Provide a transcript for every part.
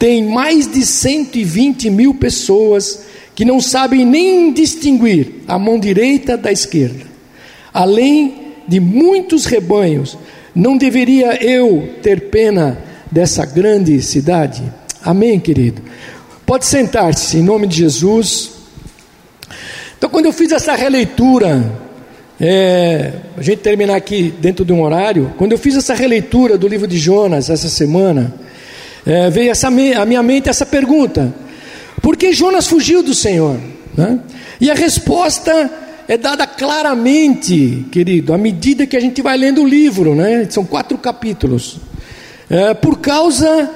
tem mais de 120 mil pessoas que não sabem nem distinguir a mão direita da esquerda. Além de muitos rebanhos, não deveria eu ter pena dessa grande cidade? Amém, querido? Pode sentar-se em nome de Jesus. Então, quando eu fiz essa releitura, é, a gente terminar aqui dentro de um horário, quando eu fiz essa releitura do livro de Jonas essa semana, é, veio essa, a minha mente essa pergunta: por que Jonas fugiu do Senhor? Né? E a resposta é dada claramente, querido, à medida que a gente vai lendo o livro, né? são quatro capítulos. É, por causa,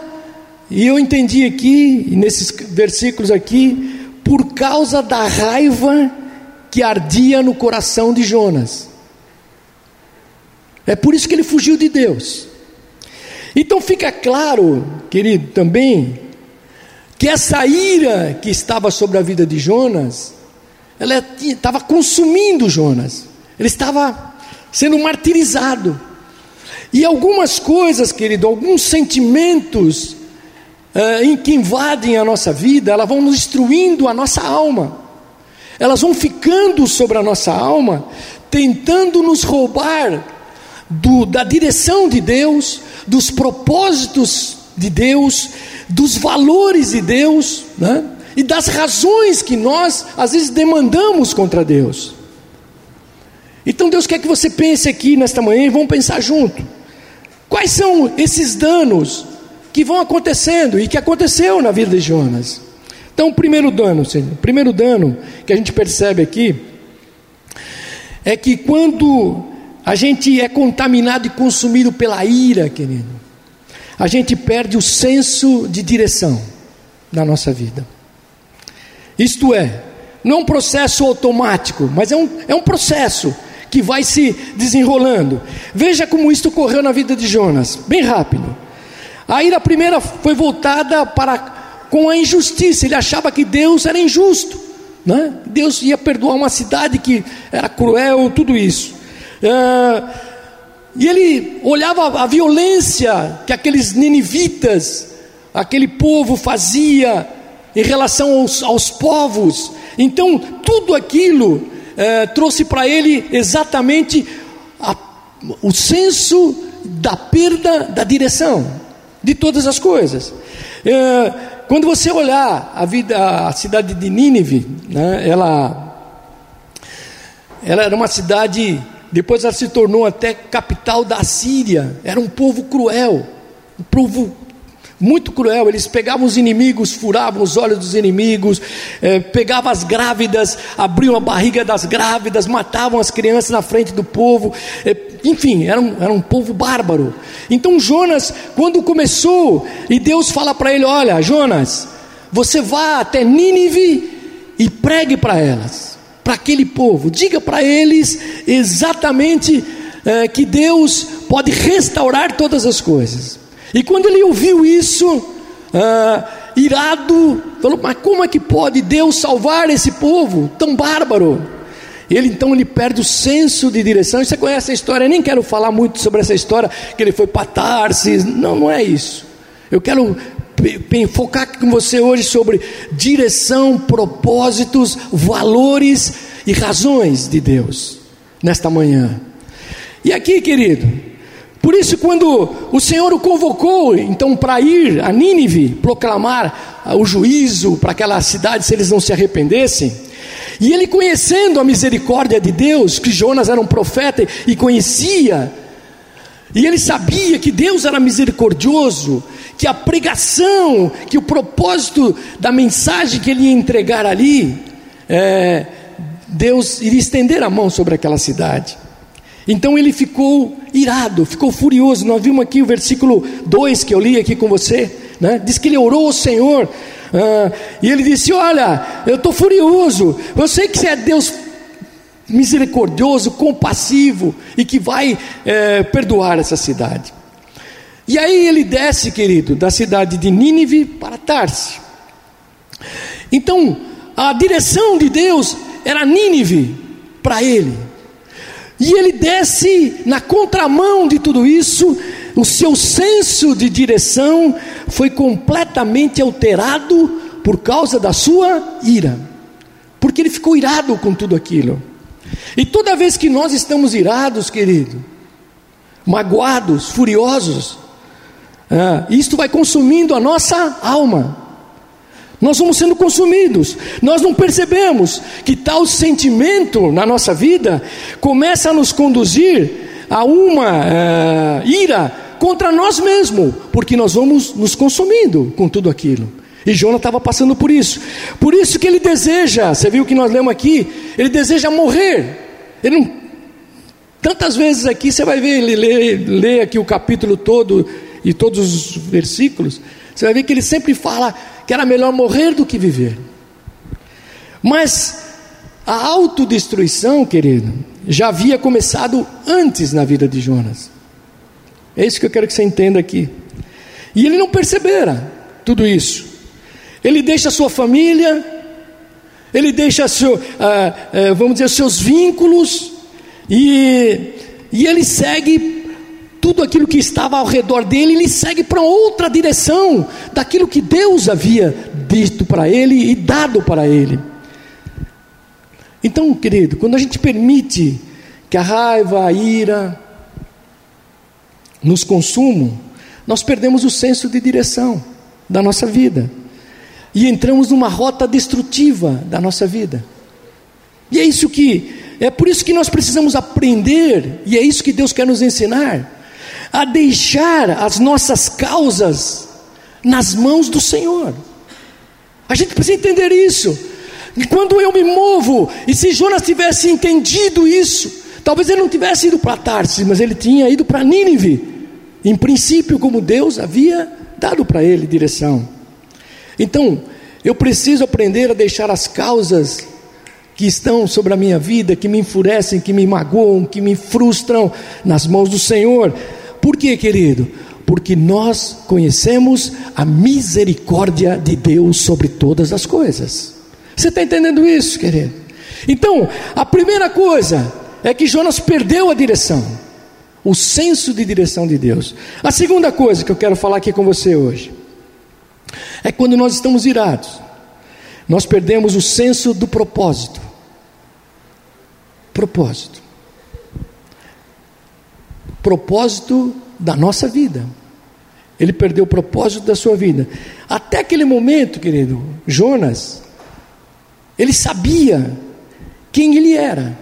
e eu entendi aqui, nesses versículos aqui, por causa da raiva que ardia no coração de Jonas. É por isso que ele fugiu de Deus. Então fica claro, querido, também, que essa ira que estava sobre a vida de Jonas, ela estava consumindo Jonas, ele estava sendo martirizado. E algumas coisas, querido, alguns sentimentos uh, em que invadem a nossa vida, elas vão destruindo a nossa alma elas vão ficando sobre a nossa alma, tentando nos roubar do, da direção de Deus, dos propósitos de Deus, dos valores de Deus, né? e das razões que nós às vezes demandamos contra Deus. Então Deus quer que você pense aqui nesta manhã e vamos pensar junto. Quais são esses danos que vão acontecendo e que aconteceu na vida de Jonas? Então, o primeiro dano, Senhor, primeiro dano que a gente percebe aqui é que quando a gente é contaminado e consumido pela ira, querido, a gente perde o senso de direção na nossa vida. Isto é, não é um processo automático, mas é um, é um processo que vai se desenrolando. Veja como isso ocorreu na vida de Jonas, bem rápido. A ira primeira foi voltada para com a injustiça, ele achava que Deus era injusto, né? Deus ia perdoar uma cidade que era cruel, tudo isso. É, e ele olhava a violência que aqueles ninivitas, aquele povo fazia em relação aos, aos povos. Então, tudo aquilo é, trouxe para ele exatamente a, o senso da perda da direção de todas as coisas. É, quando você olhar a vida, a cidade de Nínive, né, ela, ela era uma cidade, depois ela se tornou até capital da Síria, era um povo cruel, um povo muito cruel. Eles pegavam os inimigos, furavam os olhos dos inimigos, eh, pegavam as grávidas, abriam a barriga das grávidas, matavam as crianças na frente do povo. Eh, enfim, era um, era um povo bárbaro. Então Jonas, quando começou, e Deus fala para ele: Olha, Jonas, você vá até Nínive e pregue para elas, para aquele povo, diga para eles exatamente eh, que Deus pode restaurar todas as coisas. E quando ele ouviu isso, ah, irado, falou: Mas como é que pode Deus salvar esse povo tão bárbaro? Ele então ele perde o senso de direção. Você conhece a história? Eu nem quero falar muito sobre essa história que ele foi para Tarsis. Não, não é isso. Eu quero focar com você hoje sobre direção, propósitos, valores e razões de Deus nesta manhã. E aqui, querido, por isso, quando o Senhor o convocou, então, para ir a Nínive proclamar o juízo para aquela cidade, se eles não se arrependessem, e ele conhecendo a misericórdia de Deus, que Jonas era um profeta e conhecia, e ele sabia que Deus era misericordioso, que a pregação, que o propósito da mensagem que ele ia entregar ali, é, Deus iria estender a mão sobre aquela cidade. Então ele ficou irado, ficou furioso. Nós vimos aqui o versículo 2 que eu li aqui com você. Né? Diz que ele orou ao Senhor. Ah, e ele disse: Olha, eu estou furioso. Eu sei que você é Deus misericordioso, compassivo e que vai é, perdoar essa cidade. E aí ele desce, querido, da cidade de Nínive para Tarse. Então, a direção de Deus era Nínive para ele. E ele desce na contramão de tudo isso, o seu senso de direção foi completamente alterado por causa da sua ira, porque ele ficou irado com tudo aquilo. E toda vez que nós estamos irados, querido, magoados, furiosos, ah, isto vai consumindo a nossa alma. Nós vamos sendo consumidos. Nós não percebemos que tal sentimento na nossa vida começa a nos conduzir a uma uh, ira contra nós mesmos, porque nós vamos nos consumindo com tudo aquilo. E Jonas estava passando por isso. Por isso que ele deseja, você viu que nós lemos aqui, ele deseja morrer. Ele não, tantas vezes aqui você vai ver, ele lê, aqui o capítulo todo e todos os versículos, você vai ver que ele sempre fala que era melhor morrer do que viver. Mas a autodestruição, querido, já havia começado antes na vida de Jonas. É isso que eu quero que você entenda aqui. E ele não percebera tudo isso. Ele deixa sua família, ele deixa seu, ah, ah, vamos dizer, seus vínculos, e, e ele segue tudo aquilo que estava ao redor dele, ele segue para outra direção daquilo que Deus havia dito para ele e dado para ele. Então, querido, quando a gente permite que a raiva, a ira nos consumam, nós perdemos o senso de direção da nossa vida e entramos numa rota destrutiva da nossa vida. E é isso que é por isso que nós precisamos aprender, e é isso que Deus quer nos ensinar a deixar as nossas causas nas mãos do Senhor. A gente precisa entender isso. Quando eu me movo, e se Jonas tivesse entendido isso, talvez ele não tivesse ido para Tarsis, mas ele tinha ido para Nínive, em princípio, como Deus havia dado para ele direção. Então, eu preciso aprender a deixar as causas que estão sobre a minha vida, que me enfurecem, que me magoam, que me frustram, nas mãos do Senhor. Por quê, querido? Porque nós conhecemos a misericórdia de Deus sobre todas as coisas. Você está entendendo isso, querido? Então, a primeira coisa é que Jonas perdeu a direção, o senso de direção de Deus. A segunda coisa que eu quero falar aqui com você hoje é quando nós estamos irados, nós perdemos o senso do propósito. Propósito propósito da nossa vida. Ele perdeu o propósito da sua vida. Até aquele momento, querido, Jonas, ele sabia quem ele era.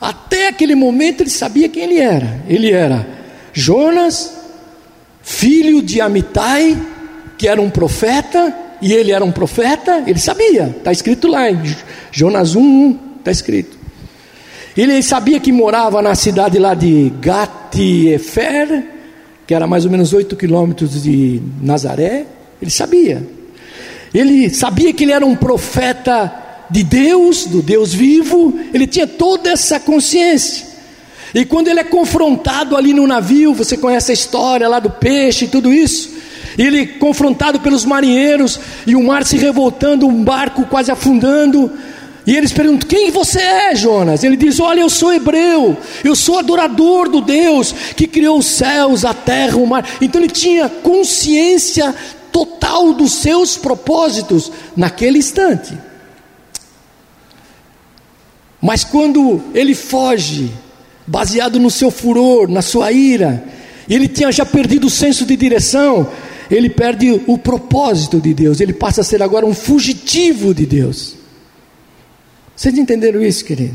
Até aquele momento ele sabia quem ele era. Ele era Jonas, filho de Amitai, que era um profeta, e ele era um profeta, ele sabia, está escrito lá em Jonas 1, está escrito. Ele sabia que morava na cidade lá de Gat-Efer, que era mais ou menos 8 quilômetros de Nazaré. Ele sabia. Ele sabia que ele era um profeta de Deus, do Deus vivo. Ele tinha toda essa consciência. E quando ele é confrontado ali no navio, você conhece a história lá do peixe e tudo isso. Ele confrontado pelos marinheiros e o mar se revoltando, um barco quase afundando. E eles perguntam: Quem você é, Jonas? Ele diz: Olha, eu sou hebreu, eu sou adorador do Deus que criou os céus, a terra, o mar. Então ele tinha consciência total dos seus propósitos naquele instante. Mas quando ele foge, baseado no seu furor, na sua ira, ele tinha já perdido o senso de direção, ele perde o propósito de Deus, ele passa a ser agora um fugitivo de Deus. Vocês entenderam isso, querido?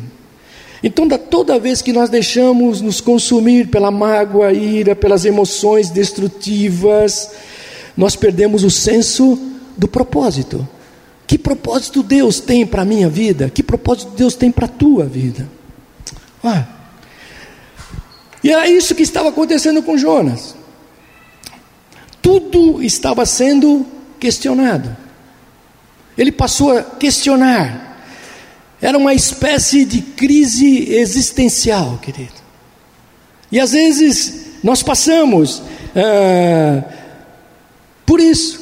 Então, toda vez que nós deixamos nos consumir pela mágoa, ira, pelas emoções destrutivas, nós perdemos o senso do propósito. Que propósito Deus tem para a minha vida? Que propósito Deus tem para a tua vida? E era isso que estava acontecendo com Jonas. Tudo estava sendo questionado. Ele passou a questionar era uma espécie de crise existencial, querido. E às vezes nós passamos ah, por isso.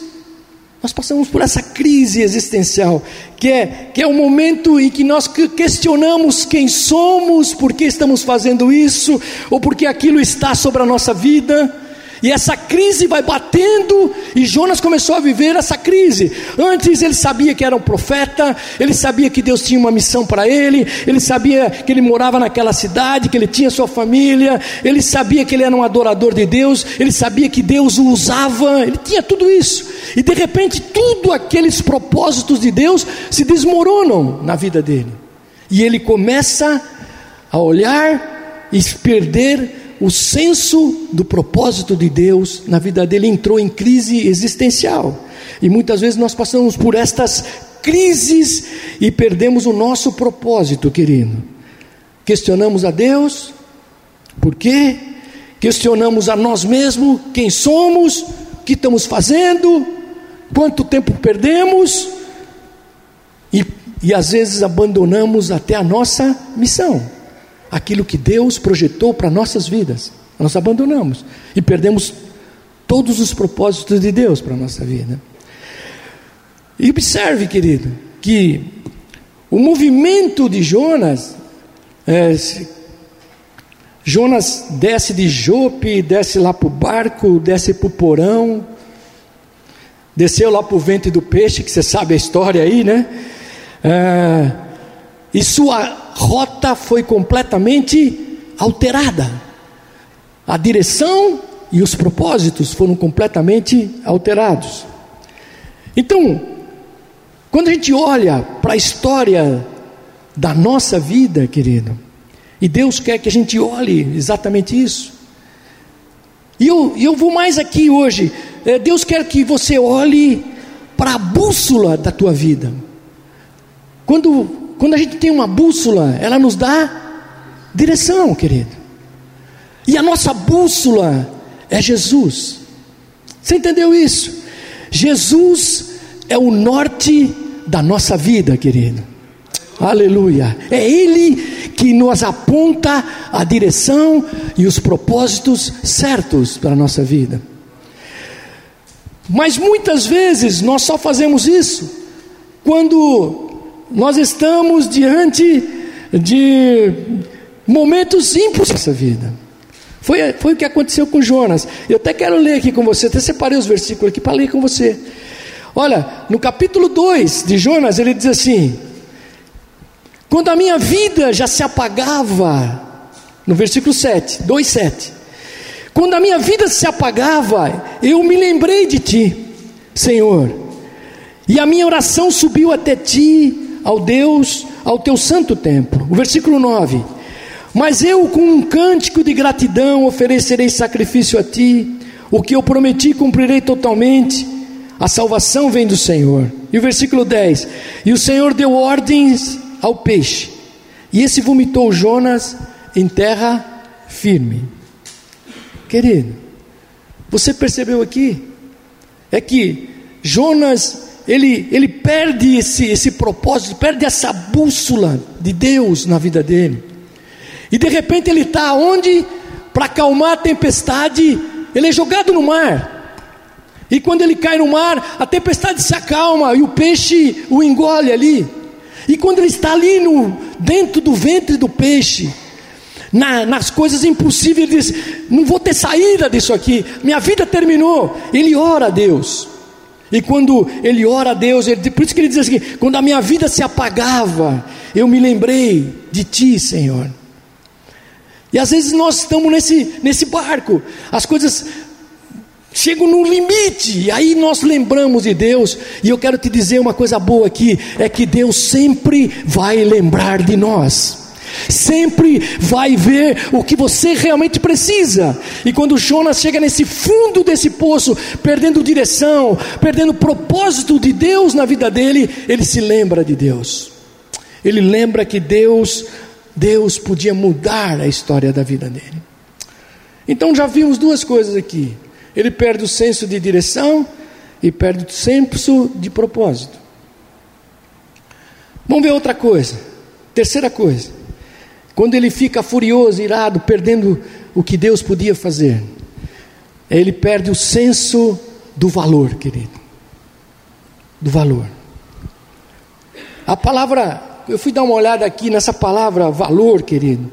Nós passamos por essa crise existencial, que é, que é o momento em que nós questionamos quem somos, por que estamos fazendo isso, ou porque aquilo está sobre a nossa vida. E essa crise vai batendo, e Jonas começou a viver essa crise. Antes ele sabia que era um profeta, ele sabia que Deus tinha uma missão para ele, ele sabia que ele morava naquela cidade, que ele tinha sua família, ele sabia que ele era um adorador de Deus, ele sabia que Deus o usava, ele tinha tudo isso. E de repente, tudo aqueles propósitos de Deus se desmoronam na vida dele. E ele começa a olhar e perder o senso do propósito de Deus na vida dele entrou em crise existencial. E muitas vezes nós passamos por estas crises e perdemos o nosso propósito, querido. Questionamos a Deus, por quê? Questionamos a nós mesmos, quem somos, o que estamos fazendo, quanto tempo perdemos, e, e às vezes abandonamos até a nossa missão aquilo que Deus projetou para nossas vidas. Nós abandonamos e perdemos todos os propósitos de Deus para a nossa vida. E observe, querido, que o movimento de Jonas, é, Jonas desce de Jope, desce lá para o barco, desce para o porão, desceu lá para o ventre do peixe, que você sabe a história aí, né? É, e sua rota foi completamente alterada. A direção e os propósitos foram completamente alterados. Então, quando a gente olha para a história da nossa vida, querido, e Deus quer que a gente olhe exatamente isso. E eu, eu vou mais aqui hoje. É, Deus quer que você olhe para a bússola da tua vida. Quando quando a gente tem uma bússola, ela nos dá direção, querido. E a nossa bússola é Jesus. Você entendeu isso? Jesus é o norte da nossa vida, querido. Aleluia. É Ele que nos aponta a direção e os propósitos certos para a nossa vida. Mas muitas vezes nós só fazemos isso quando nós estamos diante de momentos impossíveis nessa vida. Foi, foi o que aconteceu com Jonas. Eu até quero ler aqui com você, até separei os versículos aqui para ler com você. Olha, no capítulo 2 de Jonas, ele diz assim: Quando a minha vida já se apagava, no versículo 7, 2, 7. Quando a minha vida se apagava, eu me lembrei de ti, Senhor, e a minha oração subiu até ti ao Deus, ao teu santo templo. O versículo 9: Mas eu, com um cântico de gratidão, oferecerei sacrifício a ti, o que eu prometi cumprirei totalmente. A salvação vem do Senhor. E o versículo 10: E o Senhor deu ordens ao peixe, e esse vomitou Jonas em terra firme. Querido, você percebeu aqui? É que Jonas ele, ele perde esse, esse propósito, perde essa bússola de Deus na vida dele. E de repente ele está onde? Para acalmar a tempestade, ele é jogado no mar. E quando ele cai no mar, a tempestade se acalma e o peixe o engole ali. E quando ele está ali no, dentro do ventre do peixe, na, nas coisas impossíveis, ele diz: Não vou ter saída disso aqui, minha vida terminou. Ele ora a Deus. E quando ele ora a Deus, ele, por isso que ele diz assim: quando a minha vida se apagava, eu me lembrei de ti, Senhor. E às vezes nós estamos nesse, nesse barco, as coisas chegam no limite, e aí nós lembramos de Deus, e eu quero te dizer uma coisa boa aqui: é que Deus sempre vai lembrar de nós sempre vai ver o que você realmente precisa. E quando Jonas chega nesse fundo desse poço, perdendo direção, perdendo o propósito de Deus na vida dele, ele se lembra de Deus. Ele lembra que Deus, Deus podia mudar a história da vida dele. Então já vimos duas coisas aqui. Ele perde o senso de direção e perde o senso de propósito. Vamos ver outra coisa. Terceira coisa. Quando ele fica furioso, irado, perdendo o que Deus podia fazer, ele perde o senso do valor, querido. do valor. A palavra, eu fui dar uma olhada aqui nessa palavra valor, querido,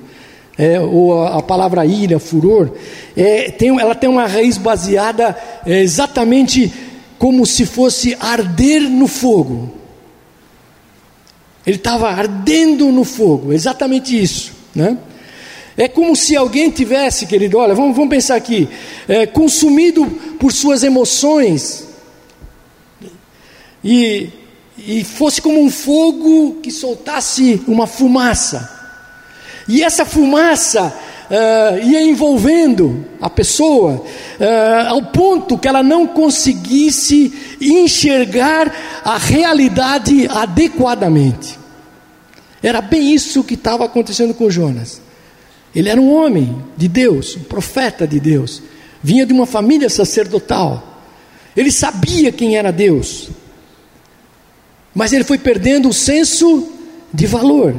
é, ou a, a, palavra ira, furor, é, tem, ela tem uma raiz baseada é, exatamente como se fosse arder no fogo. Ele estava ardendo no fogo, exatamente isso, né? É como se alguém tivesse, querido, olha, vamos, vamos pensar aqui, é, consumido por suas emoções, e, e fosse como um fogo que soltasse uma fumaça, e essa fumaça uh, ia envolvendo a pessoa, uh, ao ponto que ela não conseguisse enxergar a realidade adequadamente. Era bem isso que estava acontecendo com Jonas. Ele era um homem de Deus, um profeta de Deus, vinha de uma família sacerdotal. Ele sabia quem era Deus, mas ele foi perdendo o senso de valor.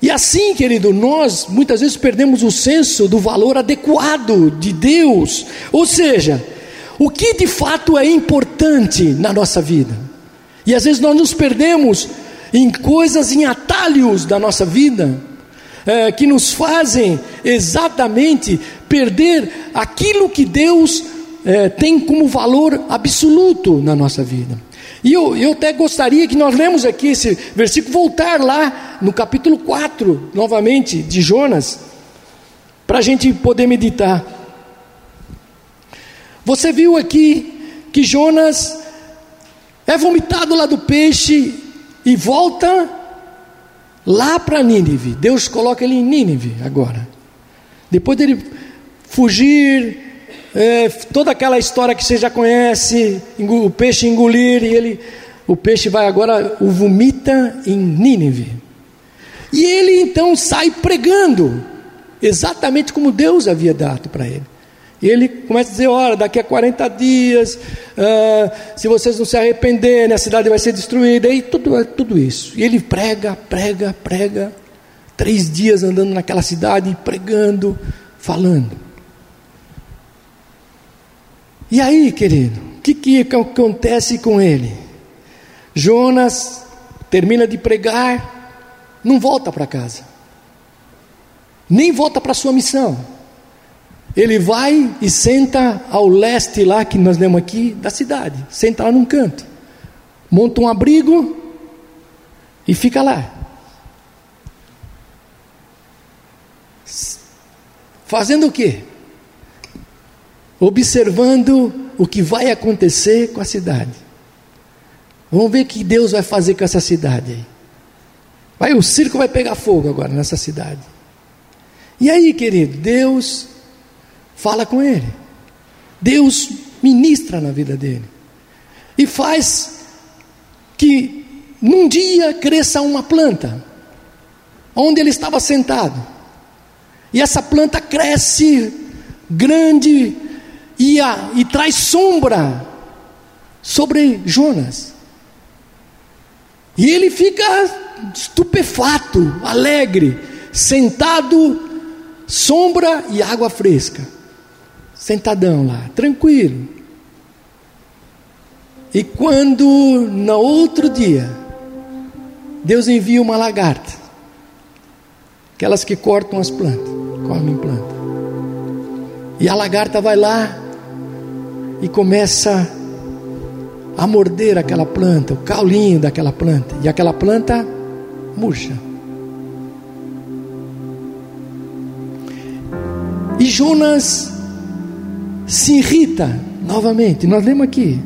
E assim, querido, nós muitas vezes perdemos o senso do valor adequado de Deus, ou seja, o que de fato é importante na nossa vida. E às vezes nós nos perdemos em coisas, em atalhos da nossa vida, é, que nos fazem exatamente perder aquilo que Deus é, tem como valor absoluto na nossa vida. E eu, eu até gostaria que nós lemos aqui esse versículo, voltar lá no capítulo 4, novamente, de Jonas, para a gente poder meditar. Você viu aqui que Jonas é vomitado lá do peixe e volta lá para Nínive. Deus coloca ele em Nínive agora. Depois dele fugir, é, toda aquela história que você já conhece, o peixe engolir, e ele, o peixe vai agora, o vomita em Nínive. E ele então sai pregando, exatamente como Deus havia dado para ele. E ele começa a dizer: Olha, daqui a 40 dias, uh, se vocês não se arrependerem, a cidade vai ser destruída. E tudo, tudo isso. E ele prega, prega, prega. Três dias andando naquela cidade, pregando, falando. E aí, querido, o que, que acontece com ele? Jonas termina de pregar, não volta para casa, nem volta para sua missão ele vai e senta ao leste lá, que nós lemos aqui, da cidade. Senta lá num canto. Monta um abrigo e fica lá. Fazendo o quê? Observando o que vai acontecer com a cidade. Vamos ver o que Deus vai fazer com essa cidade aí. Vai, o circo vai pegar fogo agora nessa cidade. E aí, querido, Deus fala com ele. Deus ministra na vida dele. E faz que num dia cresça uma planta, onde ele estava sentado. E essa planta cresce grande e, a, e traz sombra sobre Jonas. E ele fica estupefato, alegre, sentado, sombra e água fresca sentadão lá, tranquilo. E quando no outro dia, Deus envia uma lagarta, aquelas que cortam as plantas, comem planta. E a lagarta vai lá e começa a morder aquela planta, o caulinho daquela planta, e aquela planta murcha. E Jonas se irrita novamente. Nós lemos aqui.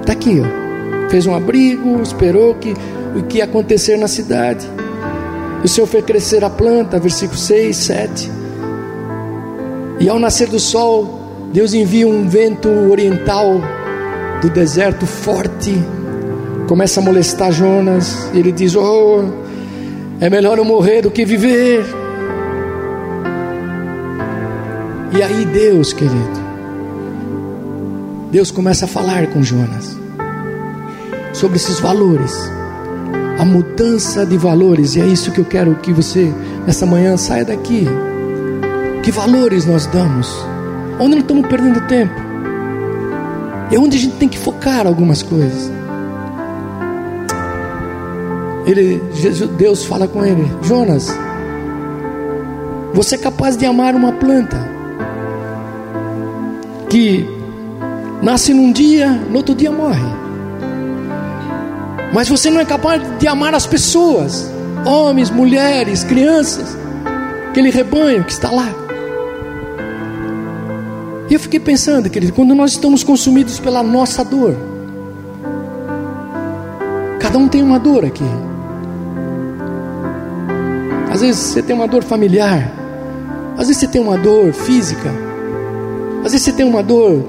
Está aqui, ó. Fez um abrigo, esperou que, o que ia acontecer na cidade. O Senhor fez crescer a planta, versículo 6, 7. E ao nascer do sol, Deus envia um vento oriental do deserto forte, começa a molestar Jonas. Ele diz: Oh, é melhor eu morrer do que viver. E aí Deus, querido, Deus começa a falar com Jonas sobre esses valores, a mudança de valores, e é isso que eu quero que você, nessa manhã, saia daqui. Que valores nós damos? Onde não estamos perdendo tempo? É onde a gente tem que focar algumas coisas. Ele, Jesus, Deus fala com ele: Jonas, você é capaz de amar uma planta que nasce num dia, no outro dia morre. Mas você não é capaz de amar as pessoas, homens, mulheres, crianças, aquele rebanho que está lá. E eu fiquei pensando, querido, quando nós estamos consumidos pela nossa dor, cada um tem uma dor aqui. Às vezes você tem uma dor familiar, às vezes você tem uma dor física, às vezes você tem uma dor,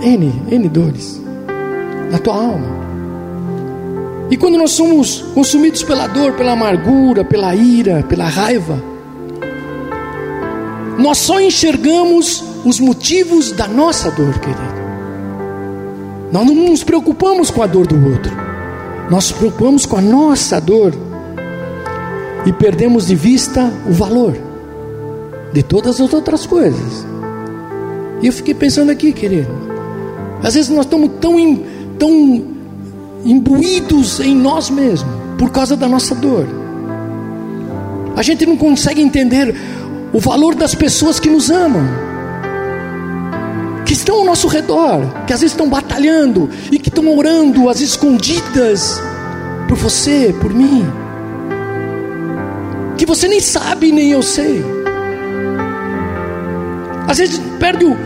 N, N dores, na tua alma. E quando nós somos consumidos pela dor, pela amargura, pela ira, pela raiva, nós só enxergamos os motivos da nossa dor, querido. Nós não nos preocupamos com a dor do outro, nós nos preocupamos com a nossa dor e perdemos de vista o valor de todas as outras coisas. E eu fiquei pensando aqui, querido, às vezes nós estamos tão, tão imbuídos em nós mesmos por causa da nossa dor. A gente não consegue entender o valor das pessoas que nos amam, que estão ao nosso redor, que às vezes estão batalhando e que estão orando às escondidas por você, por mim, que você nem sabe, nem eu sei. Às vezes perde o,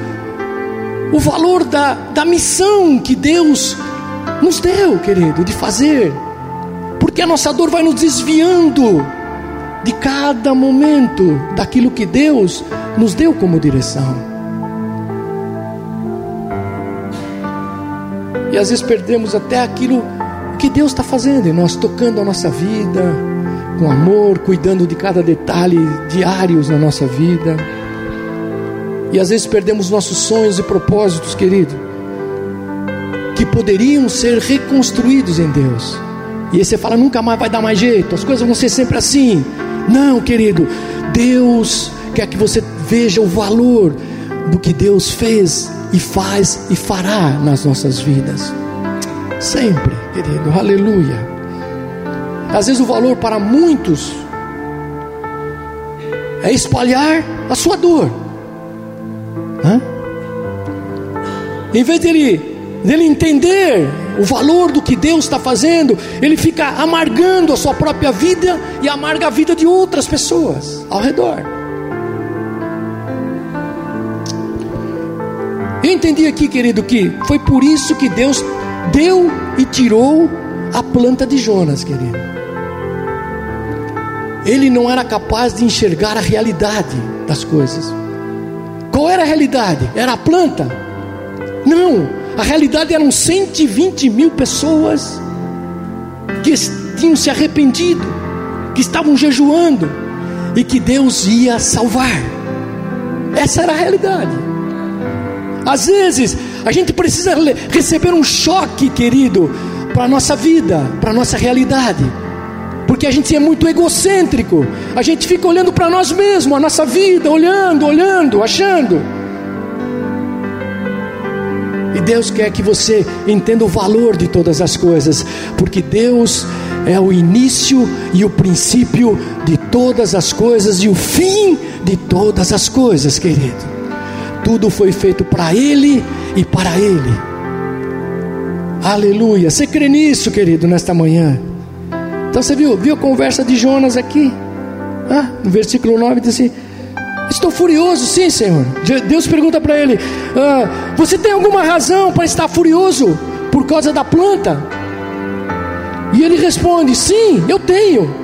o valor da, da missão que Deus nos deu, querido, de fazer, porque a nossa dor vai nos desviando de cada momento daquilo que Deus nos deu como direção. E às vezes perdemos até aquilo que Deus está fazendo, e nós tocando a nossa vida, com amor, cuidando de cada detalhe diários na nossa vida. E às vezes perdemos nossos sonhos e propósitos, querido, que poderiam ser reconstruídos em Deus. E aí você fala, nunca mais vai dar mais jeito, as coisas vão ser sempre assim. Não, querido, Deus quer que você veja o valor do que Deus fez e faz e fará nas nossas vidas. Sempre, querido, aleluia. Às vezes o valor para muitos é espalhar a sua dor. Hã? Em vez dele, dele entender o valor do que Deus está fazendo, ele fica amargando a sua própria vida e amarga a vida de outras pessoas ao redor. Eu entendi aqui, querido, que foi por isso que Deus deu e tirou a planta de Jonas, querido. Ele não era capaz de enxergar a realidade das coisas. Qual era a realidade? Era a planta? Não, a realidade eram 120 mil pessoas que tinham se arrependido, que estavam jejuando e que Deus ia salvar. Essa era a realidade. Às vezes, a gente precisa receber um choque, querido, para a nossa vida, para a nossa realidade. Porque a gente é muito egocêntrico, a gente fica olhando para nós mesmos, a nossa vida, olhando, olhando, achando e Deus quer que você entenda o valor de todas as coisas, porque Deus é o início e o princípio de todas as coisas e o fim de todas as coisas, querido. Tudo foi feito para Ele e para Ele. Aleluia. Você crê nisso, querido, nesta manhã? Então você viu, viu a conversa de Jonas aqui? Ah, no versículo 9 diz assim: Estou furioso, sim, Senhor. Deus pergunta para ele: ah, Você tem alguma razão para estar furioso por causa da planta? E ele responde: Sim, eu tenho,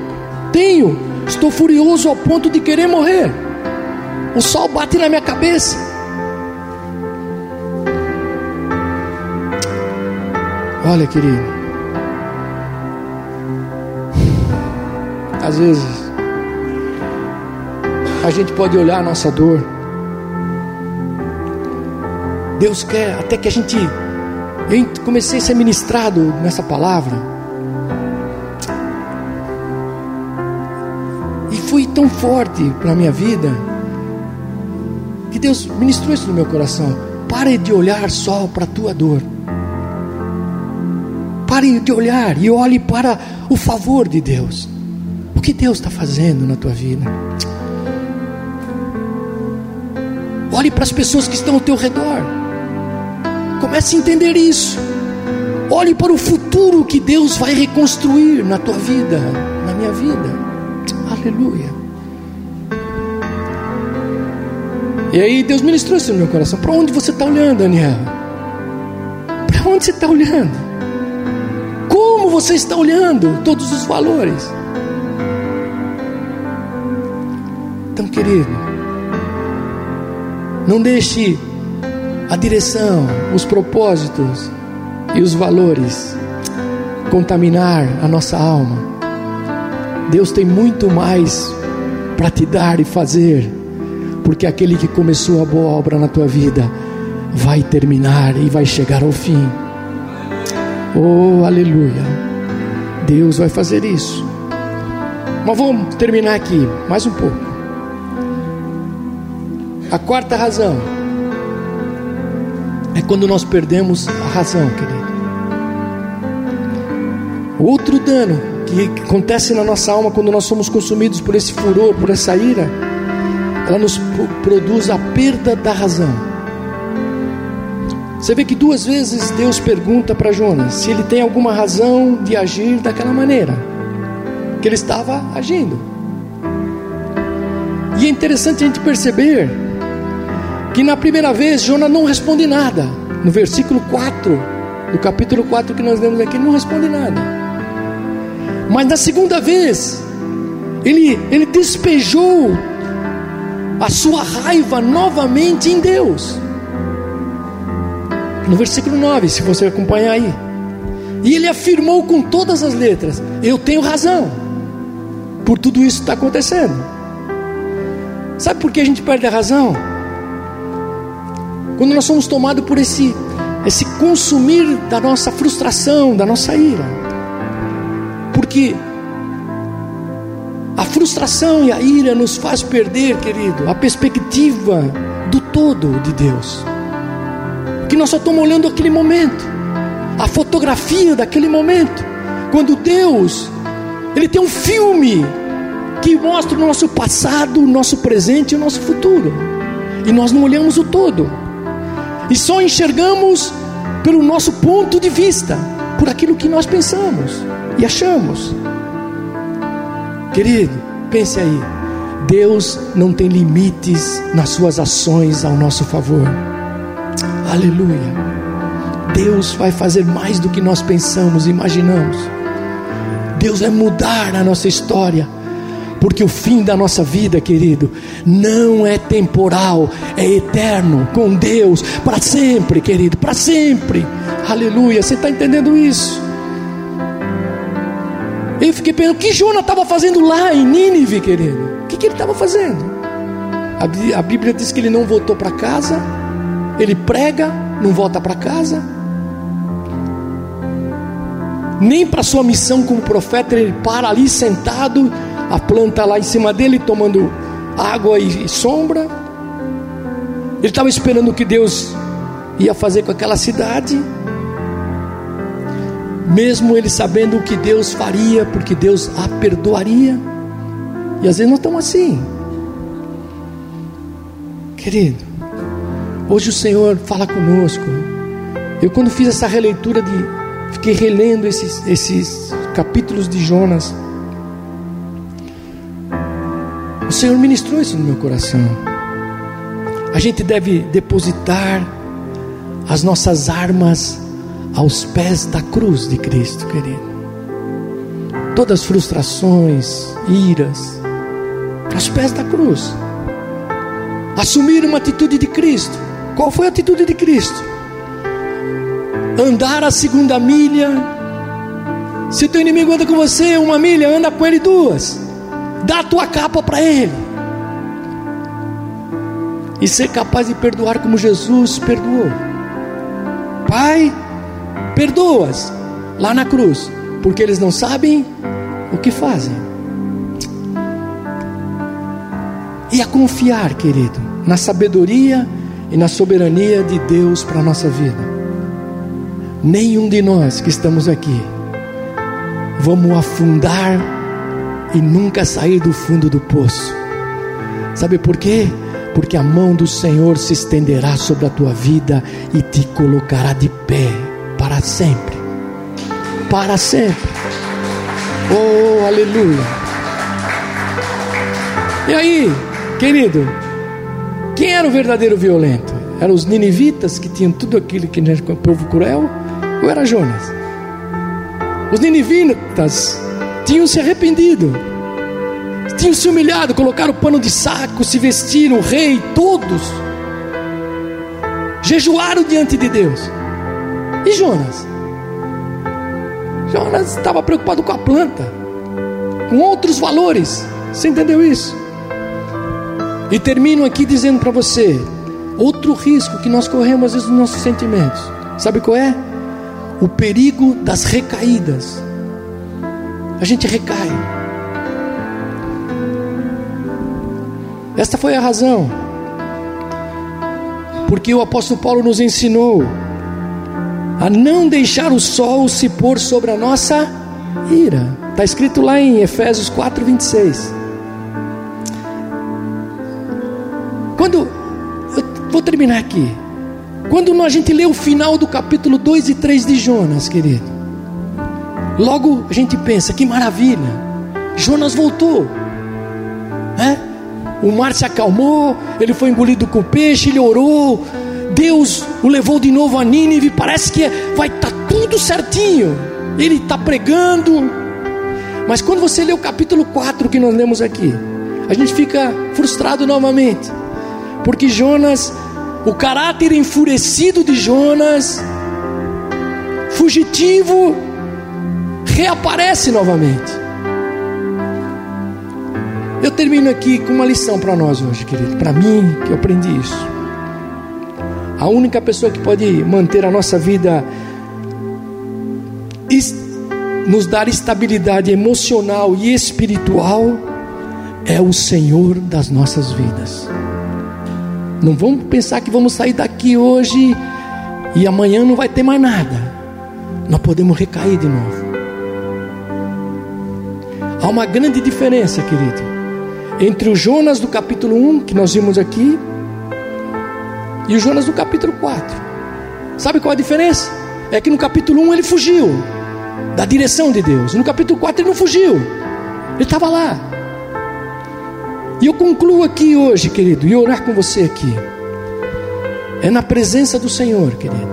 tenho. Estou furioso ao ponto de querer morrer. O sol bate na minha cabeça. Olha, querido. Às vezes a gente pode olhar a nossa dor. Deus quer até que a gente. Eu comecei a ser ministrado nessa palavra. E foi tão forte para a minha vida. Que Deus ministrou isso no meu coração. pare de olhar só para a tua dor. Pare de olhar e olhe para o favor de Deus. Que Deus está fazendo na tua vida? Olhe para as pessoas que estão ao teu redor. Comece a entender isso. Olhe para o futuro que Deus vai reconstruir na tua vida, na minha vida. Aleluia. E aí Deus ministrou isso no meu coração. Para onde você está olhando, Daniel? Para onde você está olhando? Como você está olhando todos os valores? Então, querido, não deixe a direção, os propósitos e os valores contaminar a nossa alma. Deus tem muito mais para te dar e fazer, porque aquele que começou a boa obra na tua vida vai terminar e vai chegar ao fim. Oh, aleluia! Deus vai fazer isso. Mas vamos terminar aqui, mais um pouco. A quarta razão é quando nós perdemos a razão, querido. Outro dano que acontece na nossa alma quando nós somos consumidos por esse furor, por essa ira, ela nos produz a perda da razão. Você vê que duas vezes Deus pergunta para Jonas se ele tem alguma razão de agir daquela maneira que ele estava agindo. E é interessante a gente perceber que na primeira vez Jonas não responde nada. No versículo 4, do capítulo 4 que nós lemos aqui, não responde nada. Mas na segunda vez, ele, ele despejou a sua raiva novamente em Deus. No versículo 9, se você acompanhar aí. E ele afirmou com todas as letras: Eu tenho razão por tudo isso que está acontecendo. Sabe por que a gente perde a razão? Quando nós somos tomados por esse, esse consumir da nossa frustração, da nossa ira. Porque a frustração e a ira nos faz perder, querido, a perspectiva do todo de Deus. Que nós só estamos olhando aquele momento, a fotografia daquele momento. Quando Deus, Ele tem um filme que mostra o nosso passado, o nosso presente e o nosso futuro. E nós não olhamos o todo e só enxergamos pelo nosso ponto de vista, por aquilo que nós pensamos e achamos. Querido, pense aí. Deus não tem limites nas suas ações ao nosso favor. Aleluia. Deus vai fazer mais do que nós pensamos e imaginamos. Deus vai mudar a nossa história porque o fim da nossa vida, querido, não é temporal, é eterno com Deus, para sempre, querido, para sempre. Aleluia, você está entendendo isso? Eu fiquei pensando, o que Jonas estava fazendo lá em Nínive, querido? O que, que ele estava fazendo? A, a Bíblia diz que ele não voltou para casa, ele prega, não volta para casa, nem para sua missão como profeta, ele para ali sentado a planta lá em cima dele tomando água e sombra. Ele estava esperando o que Deus ia fazer com aquela cidade, mesmo ele sabendo o que Deus faria, porque Deus a perdoaria. E às vezes nós estamos assim, querido. Hoje o Senhor fala conosco. Eu quando fiz essa releitura de, fiquei relendo esses, esses capítulos de Jonas. Senhor ministrou isso no meu coração. A gente deve depositar as nossas armas aos pés da cruz de Cristo, querido. Todas as frustrações, iras, aos pés da cruz. Assumir uma atitude de Cristo. Qual foi a atitude de Cristo? Andar a segunda milha. Se teu inimigo anda com você uma milha, anda com ele duas dá a tua capa para Ele, e ser capaz de perdoar como Jesus perdoou. Pai, perdoas lá na cruz, porque eles não sabem o que fazem. E a confiar, querido, na sabedoria e na soberania de Deus para a nossa vida. Nenhum de nós que estamos aqui vamos afundar e nunca sair do fundo do poço. Sabe por quê? Porque a mão do Senhor se estenderá sobre a tua vida e te colocará de pé para sempre. Para sempre. Oh, aleluia. E aí, querido, quem era o verdadeiro violento? Eram os ninivitas que tinham tudo aquilo que era o povo cruel? Ou era Jonas? Os ninivitas tinham se arrependido, tinham se humilhado, colocaram pano de saco, se vestiram, o rei, todos jejuaram diante de Deus. E Jonas? Jonas estava preocupado com a planta, com outros valores. Você entendeu isso? E termino aqui dizendo para você: outro risco que nós corremos às vezes nos nossos sentimentos. Sabe qual é? O perigo das recaídas. A gente recai. Esta foi a razão. Porque o apóstolo Paulo nos ensinou a não deixar o sol se pôr sobre a nossa ira. Está escrito lá em Efésios 4, 26. Quando, eu vou terminar aqui. Quando a gente lê o final do capítulo 2 e 3 de Jonas, querido, logo a gente pensa: que maravilha, Jonas voltou, né? o mar se acalmou, ele foi engolido com peixe, ele orou, Deus o levou de novo a Nínive, parece que vai estar tá tudo certinho, ele está pregando, mas quando você lê o capítulo 4 que nós lemos aqui, a gente fica frustrado novamente. Porque Jonas, o caráter enfurecido de Jonas, fugitivo, reaparece novamente. Eu termino aqui com uma lição para nós hoje, querido. Para mim, que eu aprendi isso. A única pessoa que pode manter a nossa vida, nos dar estabilidade emocional e espiritual, é o Senhor das nossas vidas. Não vamos pensar que vamos sair daqui hoje e amanhã não vai ter mais nada. Nós podemos recair de novo. Há uma grande diferença, querido, entre o Jonas do capítulo 1, que nós vimos aqui, e o Jonas do capítulo 4. Sabe qual a diferença? É que no capítulo 1 ele fugiu da direção de Deus. No capítulo 4 ele não fugiu. Ele estava lá. E eu concluo aqui hoje, querido, e orar com você aqui. É na presença do Senhor, querido.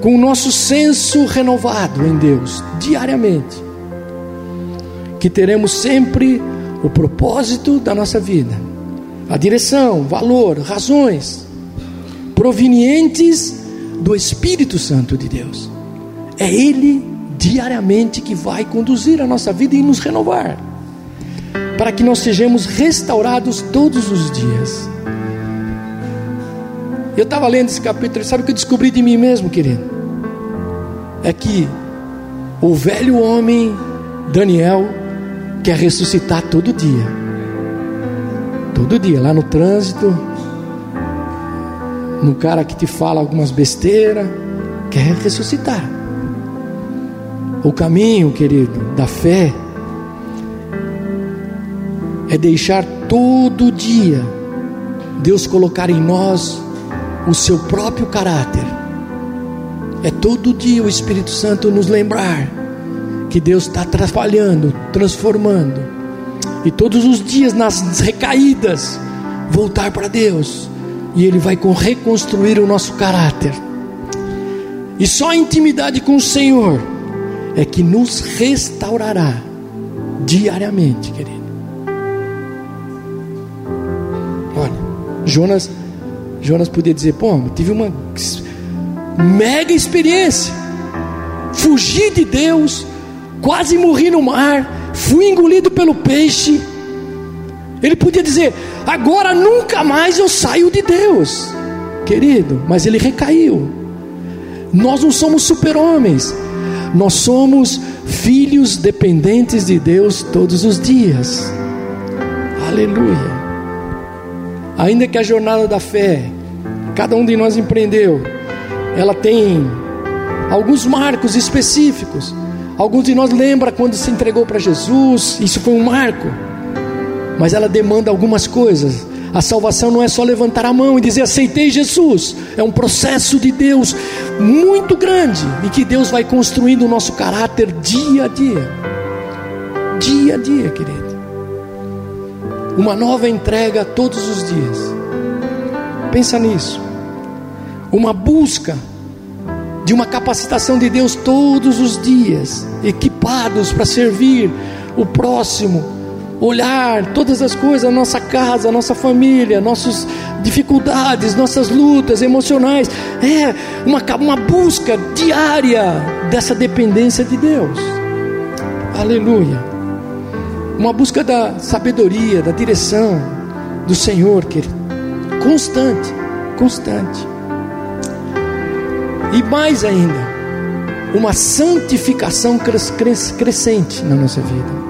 Com o nosso senso renovado em Deus, diariamente. Que teremos sempre o propósito da nossa vida, a direção, valor, razões provenientes do Espírito Santo de Deus. É Ele diariamente que vai conduzir a nossa vida e nos renovar para que nós sejamos restaurados todos os dias. Eu estava lendo esse capítulo, sabe o que eu descobri de mim mesmo, querido? É que o velho homem Daniel quer ressuscitar todo dia. Todo dia, lá no trânsito, no cara que te fala algumas besteiras, quer ressuscitar. O caminho, querido, da fé é deixar todo dia Deus colocar em nós o seu próprio caráter. É todo dia o Espírito Santo nos lembrar que Deus está trabalhando, transformando, e todos os dias nas recaídas voltar para Deus, e Ele vai reconstruir o nosso caráter. E só a intimidade com o Senhor é que nos restaurará diariamente, querido. Jonas, Jonas podia dizer: pô, tive uma mega experiência, fugi de Deus, quase morri no mar, fui engolido pelo peixe. Ele podia dizer: agora nunca mais eu saio de Deus, querido, mas ele recaiu. Nós não somos super-homens, nós somos filhos dependentes de Deus todos os dias. Aleluia. Ainda que a jornada da fé cada um de nós empreendeu, ela tem alguns marcos específicos. Alguns de nós lembra quando se entregou para Jesus, isso foi um marco. Mas ela demanda algumas coisas. A salvação não é só levantar a mão e dizer aceitei Jesus. É um processo de Deus muito grande e que Deus vai construindo o nosso caráter dia a dia. Dia a dia, querido. Uma nova entrega todos os dias. Pensa nisso. Uma busca de uma capacitação de Deus todos os dias, equipados para servir o próximo, olhar todas as coisas, nossa casa, nossa família, nossas dificuldades, nossas lutas emocionais, é uma, uma busca diária dessa dependência de Deus. Aleluia. Uma busca da sabedoria, da direção do Senhor, querido. Constante, constante. E mais ainda, uma santificação crescente na nossa vida.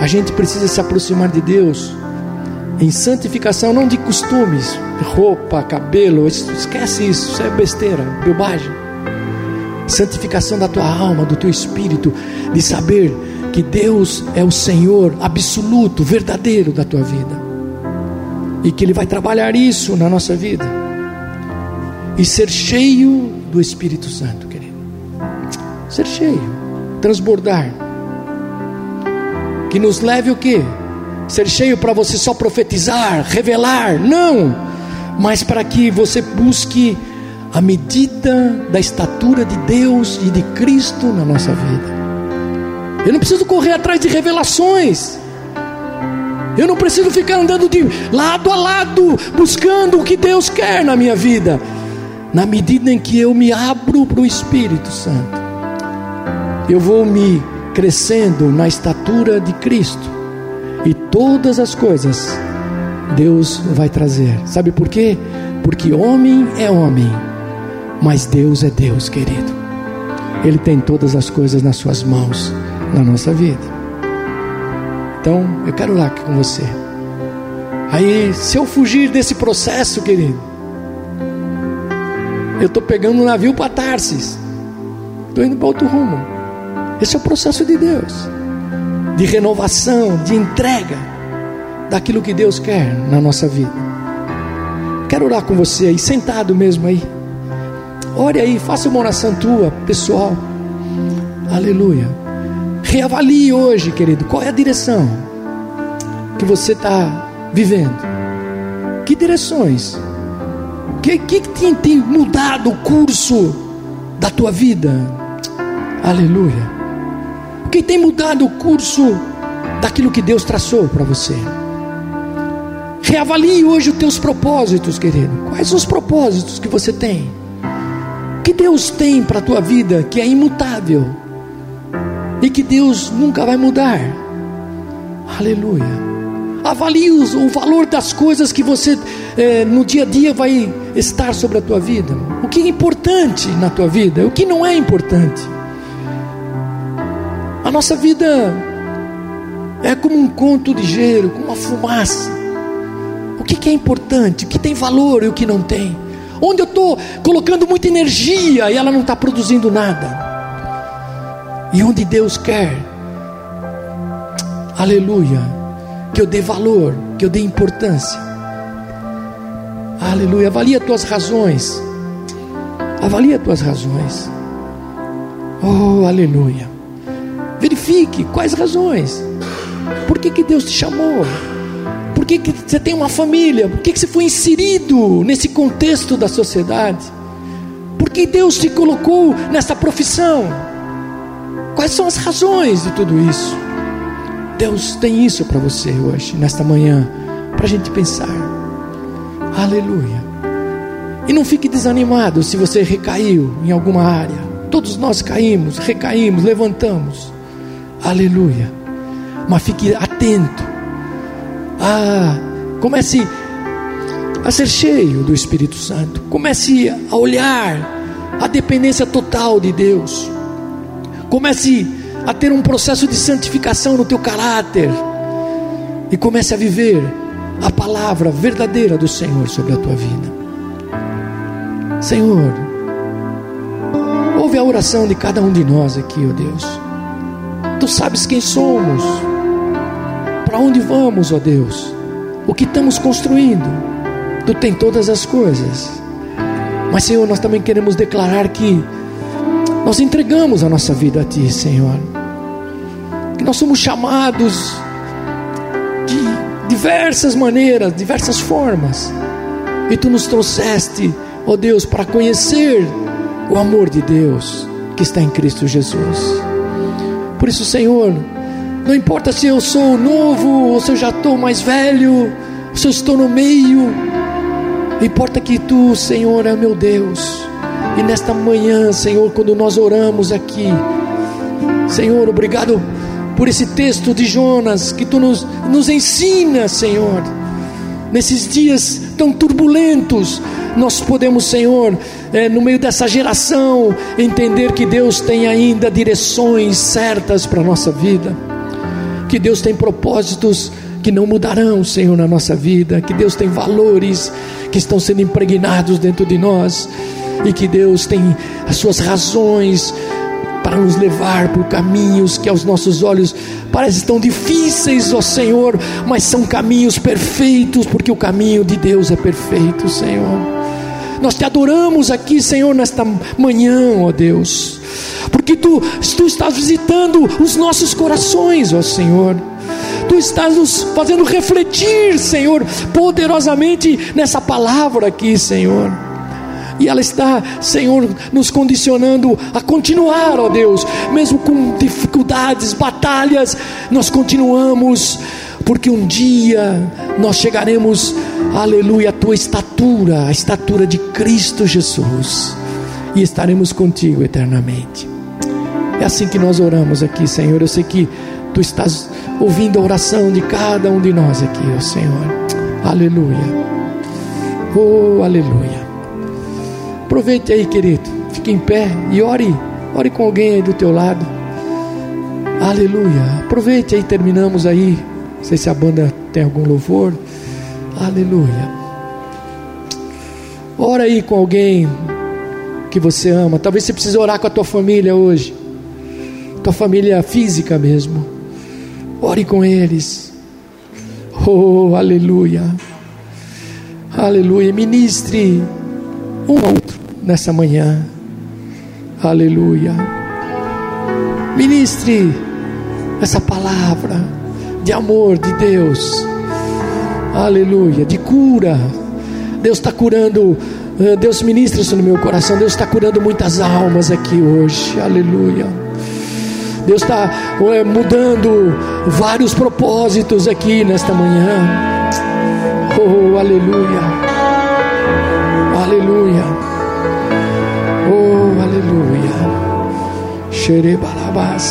A gente precisa se aproximar de Deus em santificação, não de costumes, roupa, cabelo, esquece isso, isso é besteira, bobagem. Santificação da tua alma, do teu espírito, de saber que Deus é o Senhor absoluto, verdadeiro da tua vida, e que Ele vai trabalhar isso na nossa vida e ser cheio do Espírito Santo, querido. Ser cheio, transbordar. Que nos leve o quê? Ser cheio para você só profetizar, revelar, não, mas para que você busque a medida da estatura de Deus e de Cristo na nossa vida. Eu não preciso correr atrás de revelações. Eu não preciso ficar andando de lado a lado buscando o que Deus quer na minha vida na medida em que eu me abro para o Espírito Santo, eu vou me crescendo na estatura de Cristo, e todas as coisas Deus vai trazer. Sabe por quê? Porque homem é homem, mas Deus é Deus, querido. Ele tem todas as coisas nas suas mãos na nossa vida. Então, eu quero lá com você. Aí, se eu fugir desse processo, querido, eu estou pegando um navio para Tarsis. Estou indo para outro rumo. Esse é o processo de Deus. De renovação, de entrega daquilo que Deus quer na nossa vida. Quero orar com você aí, sentado mesmo aí. Ore aí, faça uma oração tua, pessoal. Aleluia. Reavalie hoje, querido, qual é a direção que você está vivendo. Que direções o que, que tem, tem mudado o curso da tua vida? Aleluia. O que tem mudado o curso daquilo que Deus traçou para você? Reavalie hoje os teus propósitos, querido. Quais os propósitos que você tem? O que Deus tem para a tua vida que é imutável e que Deus nunca vai mudar? Aleluia. Avalie o valor das coisas que você é, no dia a dia vai estar sobre a tua vida. O que é importante na tua vida, o que não é importante. A nossa vida é como um conto de gelo, como uma fumaça. O que, que é importante, o que tem valor e o que não tem. Onde eu estou colocando muita energia e ela não está produzindo nada. E onde Deus quer, aleluia, que eu dê valor, que eu dê importância. Aleluia. Avalia as tuas razões. Avalia as tuas razões. Oh, aleluia. Verifique quais razões. Por que, que Deus te chamou? Por que, que você tem uma família? Por que, que você foi inserido nesse contexto da sociedade? Por que Deus te colocou nessa profissão? Quais são as razões de tudo isso? Deus tem isso para você hoje, nesta manhã, para a gente pensar. Aleluia. E não fique desanimado se você recaiu em alguma área. Todos nós caímos, recaímos, levantamos. Aleluia. Mas fique atento. Ah, comece a ser cheio do Espírito Santo. Comece a olhar a dependência total de Deus. Comece a ter um processo de santificação no teu caráter. E comece a viver a palavra verdadeira do Senhor sobre a tua vida. Senhor, ouve a oração de cada um de nós aqui, ó Deus. Tu sabes quem somos, para onde vamos, ó Deus, o que estamos construindo. Tu tem todas as coisas. Mas, Senhor, nós também queremos declarar que nós entregamos a nossa vida a Ti, Senhor. Nós somos chamados de diversas maneiras, diversas formas. E Tu nos trouxeste, ó Deus, para conhecer o amor de Deus que está em Cristo Jesus. Por isso, Senhor, não importa se eu sou novo ou se eu já estou mais velho, se eu estou no meio, importa que Tu, Senhor, é meu Deus. E nesta manhã, Senhor, quando nós oramos aqui, Senhor, obrigado por esse texto de Jonas que Tu nos, nos ensina, Senhor. Nesses dias tão turbulentos, nós podemos, Senhor, é, no meio dessa geração, entender que Deus tem ainda direções certas para a nossa vida, que Deus tem propósitos que não mudarão, Senhor, na nossa vida, que Deus tem valores que estão sendo impregnados dentro de nós. E que Deus tem as suas razões para nos levar por caminhos que aos nossos olhos parecem tão difíceis, ó Senhor, mas são caminhos perfeitos, porque o caminho de Deus é perfeito, Senhor. Nós te adoramos aqui, Senhor, nesta manhã, ó Deus, porque tu, tu estás visitando os nossos corações, ó Senhor. Tu estás nos fazendo refletir, Senhor, poderosamente nessa palavra aqui, Senhor. E ela está, Senhor, nos condicionando a continuar, ó Deus, mesmo com dificuldades, batalhas, nós continuamos, porque um dia nós chegaremos, aleluia, à tua estatura, a estatura de Cristo Jesus, e estaremos contigo eternamente. É assim que nós oramos aqui, Senhor. Eu sei que tu estás ouvindo a oração de cada um de nós aqui, ó Senhor. Aleluia. Oh, aleluia. Aproveite aí, querido. Fique em pé e ore. Ore com alguém aí do teu lado. Aleluia. Aproveite aí, terminamos aí. Não sei se a banda tem algum louvor. Aleluia. Ora aí com alguém que você ama. Talvez você precise orar com a tua família hoje. Tua família física mesmo. Ore com eles. Oh, aleluia. Aleluia. Ministre um outro nessa manhã. Aleluia. Ministre essa palavra de amor de Deus. Aleluia. De cura. Deus está curando. Eh, Deus ministra isso no meu coração. Deus está curando muitas almas aqui hoje. Aleluia. Deus está eh, mudando vários propósitos aqui nesta manhã. Oh, aleluia. Aleluia. Oh, aleluia. Xerebalabás.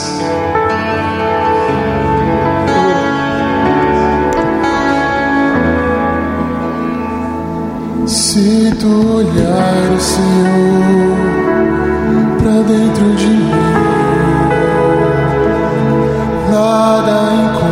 Se tu olhar, Senhor, para dentro de mim, nada encontrará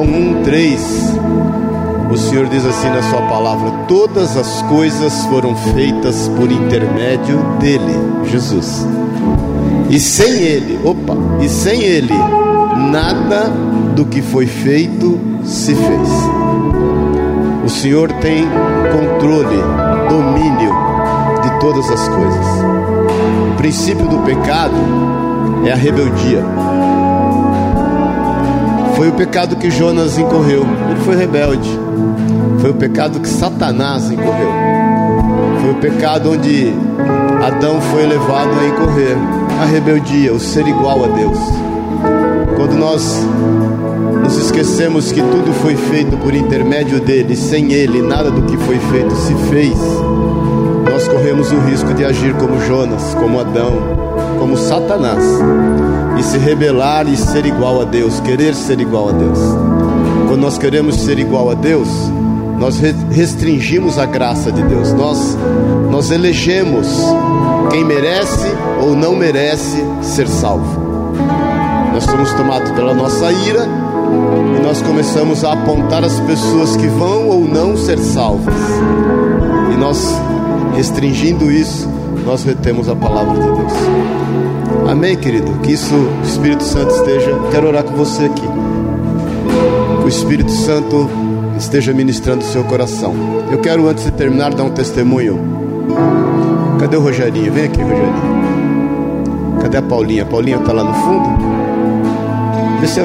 João 1, 3. O Senhor diz assim na Sua palavra: Todas as coisas foram feitas por intermédio dele, Jesus. E sem ele, opa, e sem ele, nada do que foi feito se fez. O Senhor tem controle, domínio de todas as coisas. O princípio do pecado é a rebeldia. Foi o pecado que Jonas incorreu. Ele foi rebelde. Foi o pecado que Satanás incorreu. Foi o pecado onde Adão foi levado a incorrer. A rebeldia, o ser igual a Deus. Quando nós nos esquecemos que tudo foi feito por intermédio dele, sem ele, nada do que foi feito se fez, nós corremos o risco de agir como Jonas, como Adão, como Satanás e se rebelar e ser igual a Deus, querer ser igual a Deus. Quando nós queremos ser igual a Deus, nós restringimos a graça de Deus, nós, nós elegemos quem merece ou não merece ser salvo. Nós somos tomados pela nossa ira e nós começamos a apontar as pessoas que vão ou não ser salvas. E nós, restringindo isso, nós retemos a palavra de Deus. Amém, querido? Que isso, o Espírito Santo esteja. Quero orar com você aqui. Que o Espírito Santo esteja ministrando o seu coração. Eu quero, antes de terminar, dar um testemunho. Cadê o Rogerinho? Vem aqui, Rogerinho. Cadê a Paulinha? Paulinha está lá no fundo? Vê se.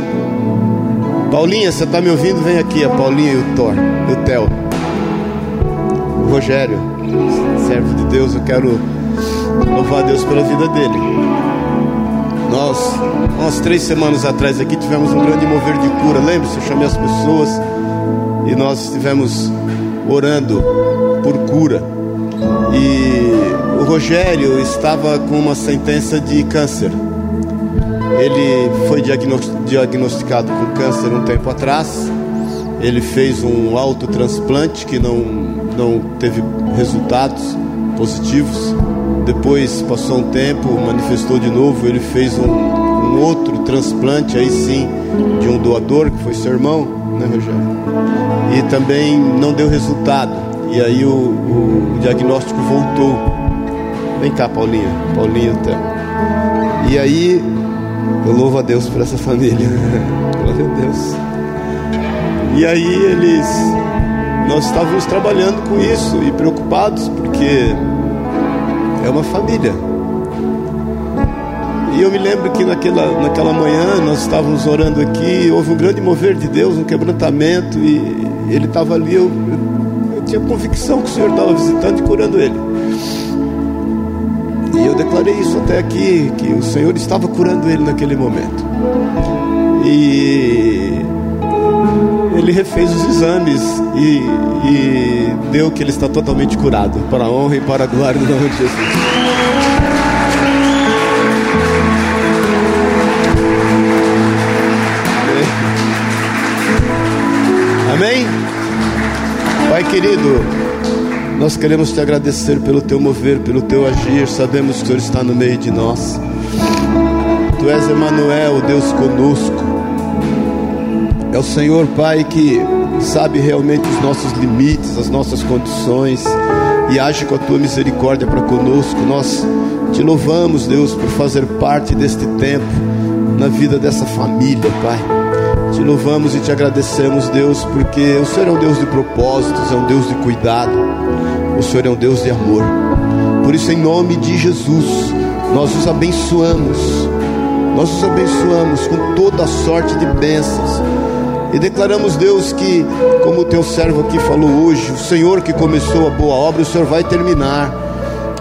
Paulinha, você está me ouvindo? Vem aqui, a Paulinha e o Thor, o Theo. O Rogério, servo de Deus, eu quero louvar a Deus pela vida dele. Nós, umas três semanas atrás aqui, tivemos um grande mover de cura. Lembre-se, eu chamei as pessoas e nós estivemos orando por cura. E o Rogério estava com uma sentença de câncer. Ele foi diagnosticado com câncer um tempo atrás. Ele fez um autotransplante que não, não teve resultados positivos. Depois passou um tempo, manifestou de novo. Ele fez um, um outro transplante, aí sim, de um doador, que foi seu irmão, né, Rogério? E também não deu resultado. E aí o, o diagnóstico voltou. Vem cá, Paulinha. Paulinha, até. E aí eu louvo a Deus por essa família. Glória a Deus. E aí eles. Nós estávamos trabalhando com isso e preocupados porque é uma família. E eu me lembro que naquela, naquela manhã nós estávamos orando aqui, houve um grande mover de Deus, um quebrantamento, e ele estava ali, eu, eu, tinha convicção que o Senhor estava visitando e curando ele. E eu declarei isso até aqui, que o Senhor estava curando ele naquele momento. E ele refez os exames e, e deu que ele está totalmente curado, para a honra e para a glória do nome de Jesus. Amém? Pai querido, nós queremos te agradecer pelo teu mover, pelo teu agir. Sabemos que o Senhor está no meio de nós. Tu és Emanuel, Deus conosco. É o Senhor, Pai, que sabe realmente os nossos limites, as nossas condições e age com a tua misericórdia para conosco. Nós te louvamos, Deus, por fazer parte deste tempo na vida dessa família, Pai. Te louvamos e te agradecemos, Deus, porque o Senhor é um Deus de propósitos, é um Deus de cuidado, o Senhor é um Deus de amor. Por isso, em nome de Jesus, nós os abençoamos, nós os abençoamos com toda a sorte de bênçãos. E declaramos, Deus, que, como o teu servo aqui falou hoje, o Senhor que começou a boa obra, o Senhor vai terminar.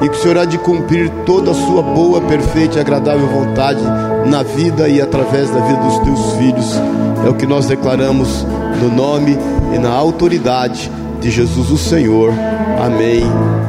E que o Senhor há de cumprir toda a sua boa, perfeita e agradável vontade na vida e através da vida dos teus filhos. É o que nós declaramos no nome e na autoridade de Jesus o Senhor. Amém